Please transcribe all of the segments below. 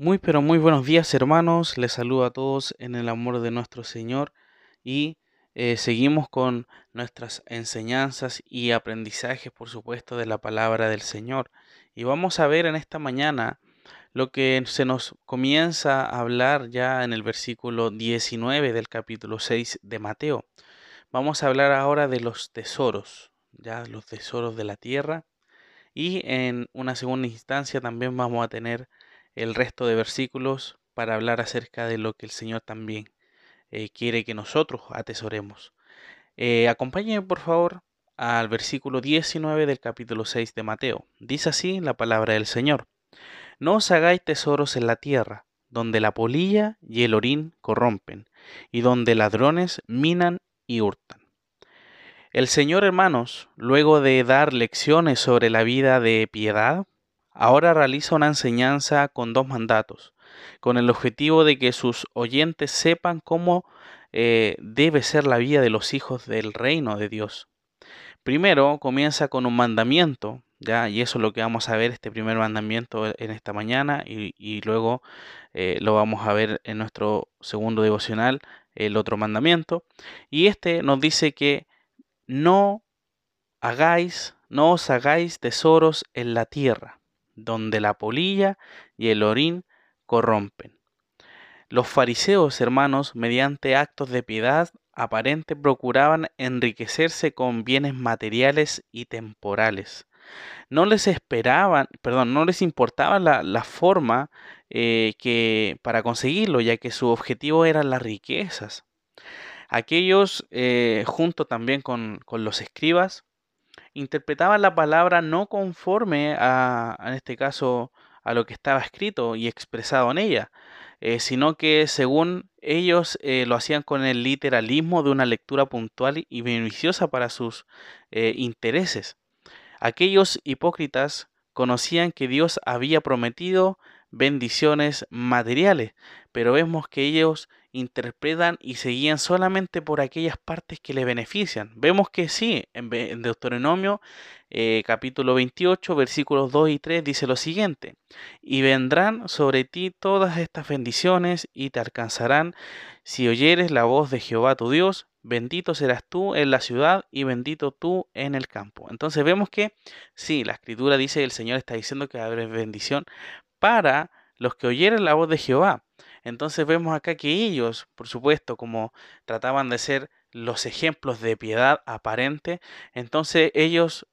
Muy pero muy buenos días hermanos, les saludo a todos en el amor de nuestro Señor y eh, seguimos con nuestras enseñanzas y aprendizajes por supuesto de la palabra del Señor. Y vamos a ver en esta mañana lo que se nos comienza a hablar ya en el versículo 19 del capítulo 6 de Mateo. Vamos a hablar ahora de los tesoros, ya los tesoros de la tierra y en una segunda instancia también vamos a tener el resto de versículos para hablar acerca de lo que el Señor también eh, quiere que nosotros atesoremos. Eh, acompáñenme por favor al versículo 19 del capítulo 6 de Mateo. Dice así la palabra del Señor. No os hagáis tesoros en la tierra, donde la polilla y el orín corrompen, y donde ladrones minan y hurtan. El Señor, hermanos, luego de dar lecciones sobre la vida de piedad, ahora realiza una enseñanza con dos mandatos, con el objetivo de que sus oyentes sepan cómo eh, debe ser la vida de los hijos del reino de Dios. Primero comienza con un mandamiento, ya, y eso es lo que vamos a ver, este primer mandamiento en esta mañana, y, luego eh, lo vamos a ver en nuestro segundo devocional, el otro mandamiento. Y este nos dice que no hagáis, no os hagáis tesoros en la tierra donde la polilla y el orín corrompen. Los fariseos, hermanos, mediante actos de piedad aparente procuraban enriquecerse con bienes materiales y temporales. No les esperaban, perdón, no les importaba la, forma eh, que para conseguirlo, ya que su objetivo eran las riquezas. Aquellos, eh, junto también con, con los escribas, interpretaban la palabra no conforme a, en este caso, a lo que estaba escrito y expresado en ella, eh, sino que según ellos eh, lo hacían con el literalismo de una lectura puntual y beneficiosa para sus eh, intereses. Aquellos hipócritas conocían que Dios había prometido bendiciones materiales, pero vemos que ellos interpretan y se guían solamente por aquellas partes que le benefician. Vemos que sí, en, Deuteronomio eh, capítulo 28, versículos 2 y 3 dice lo siguiente, y vendrán sobre ti todas estas bendiciones y te alcanzarán si oyeres la voz de Jehová tu Dios, bendito serás tú en la ciudad y bendito tú en el campo. Entonces vemos que sí, la escritura dice, el Señor está diciendo que haber bendición para los que oyeren la voz de Jehová. Entonces vemos acá que ellos, por supuesto, como trataban de ser los ejemplos de piedad aparente, entonces ellos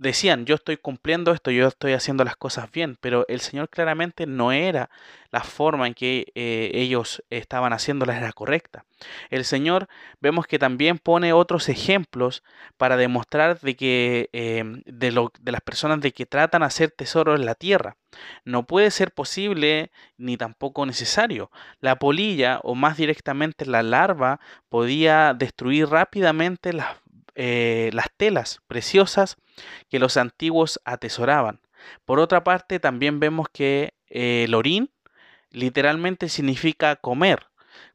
decían, yo estoy cumpliendo esto, yo estoy haciendo las cosas bien, pero el Señor claramente no era la forma en que eh, ellos estaban haciéndolas era correcta. El Señor vemos que también pone otros ejemplos para demostrar de que em, de, lo, de las personas de que tratan hacer tesoro en la tierra. No puede ser posible ni tampoco necesario. La polilla o más directamente la larva podía destruir rápidamente las eh, las telas preciosas que los antiguos atesoraban. Por otra parte, también vemos que eh, el orín literalmente significa comer.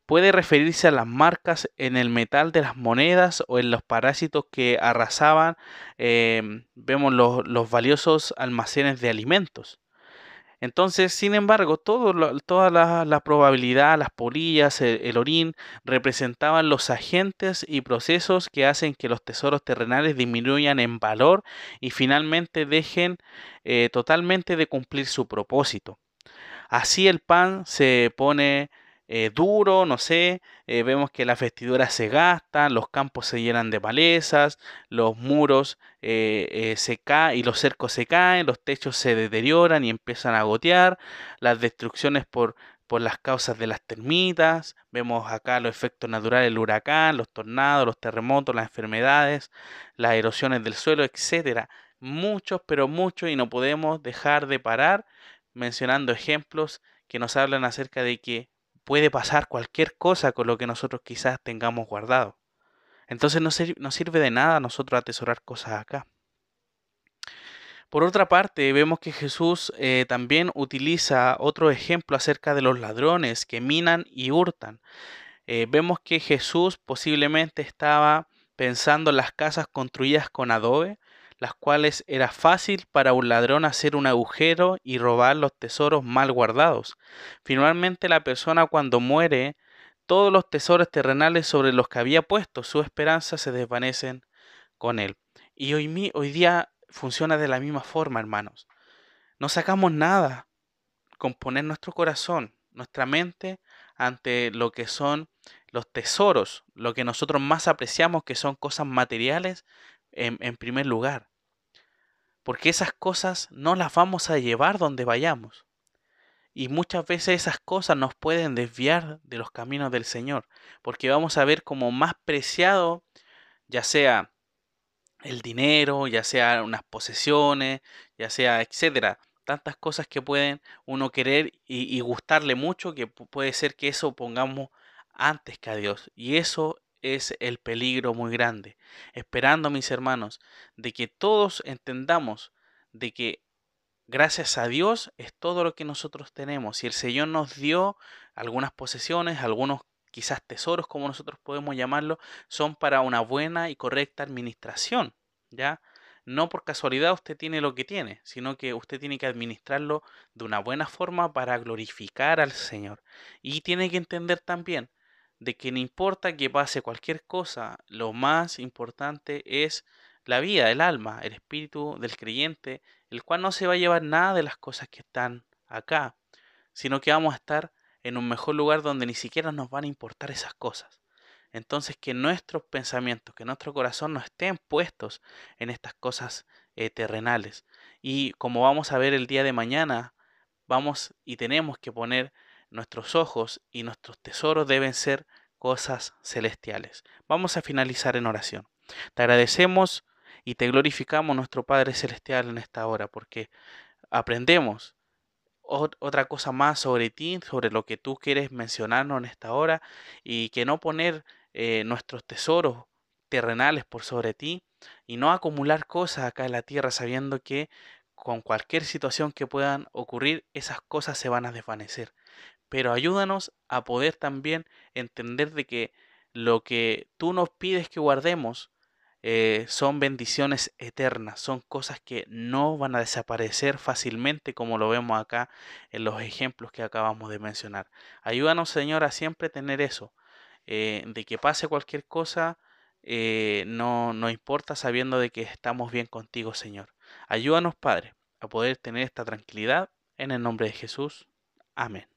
Puede referirse a las marcas en el metal de las monedas o en los parásitos que arrasaban, em, vemos los valiosos almacenes de alimentos. Entonces, sin embargo, toda la, probabilidad, las polillas, el, orín, representaban los agentes y procesos que hacen que los tesoros terrenales disminuyan en valor y finalmente dejen eh, totalmente de cumplir su propósito. Así el pan se pone eh, duro, no sé, eh, vemos que las vestiduras se gastan, los campos se llenan de malezas, los muros eh, se caen y los cercos se caen, los techos se deterioran y empiezan a gotear, las destrucciones por, por las causas de las termitas, vemos acá los efectos naturales del huracán, los tornados, los terremotos, las enfermedades, las erosiones del suelo, etcétera. Muchos, pero muchos, y no podemos dejar de parar mencionando ejemplos que nos hablan acerca de que puede pasar cualquier cosa con lo que nosotros quizás tengamos guardado. Entonces no, sirve de nada nosotros atesorar cosas acá. Por otra parte, vemos que Jesús eh, también utiliza otro ejemplo acerca de los ladrones que minan y hurtan. Eh, vemos que Jesús posiblemente estaba pensando en las casas construidas con adobe, las cuales era fácil para un ladrón hacer un agujero y robar los tesoros mal guardados. Finalmente la persona cuando muere, todos los tesoros terrenales sobre los que había puesto su esperanza se desvanecen con él. Y hoy, hoy día funciona de la misma forma, hermanos. No sacamos nada con poner nuestro corazón, nuestra mente ante lo que son los tesoros, lo que nosotros más apreciamos, que son cosas materiales, en, primer lugar. Porque esas cosas no las vamos a llevar donde vayamos. Y muchas veces esas cosas nos pueden desviar de los caminos del Señor, porque vamos a ver como más preciado, ya sea el dinero, ya sea unas posesiones, ya sea, etcétera, tantas cosas que pueden uno querer y, y gustarle mucho, que puede ser que eso pongamos antes que a Dios. Y eso es el peligro muy grande. Esperando, mis hermanos, de que todos entendamos de que gracias a Dios es todo lo que nosotros tenemos. Y el Señor nos dio algunas posesiones, algunos quizás tesoros, como nosotros podemos llamarlo, son para una buena y correcta administración, ¿ya? No por casualidad usted tiene lo que tiene, sino que usted tiene que administrarlo de una buena forma para glorificar al Señor. Y tiene que entender también de que no importa que pase cualquier cosa, lo más importante es la vida, el alma, el espíritu del creyente, el cual no se va a llevar nada de las cosas que están acá, sino que vamos a estar en un mejor lugar donde ni siquiera nos van a importar esas cosas. Entonces que nuestros pensamientos, que nuestro corazón no estén puestos en estas cosas eh, terrenales. Y como vamos a ver el día de mañana, vamos y tenemos que poner nuestros ojos y nuestros tesoros deben ser cosas celestiales. Vamos a finalizar en oración. Te agradecemos y te glorificamos nuestro Padre Celestial en esta hora porque aprendemos otra cosa más sobre ti, sobre lo que tú quieres mencionarnos en esta hora y que no poner eh, nuestros tesoros terrenales por sobre ti y no acumular cosas acá en la tierra sabiendo que con cualquier situación que puedan ocurrir esas cosas se van a desvanecer pero ayúdanos a poder también entender de que lo que tú nos pides que guardemos eh, son bendiciones eternas, son cosas que no van a desaparecer fácilmente como lo vemos acá en los ejemplos que acabamos de mencionar. Ayúdanos Señor a siempre tener eso, eh, de que pase cualquier cosa, eh, no, no importa sabiendo de que estamos bien contigo Señor. Ayúdanos Padre a poder tener esta tranquilidad en el nombre de Jesús. Amén.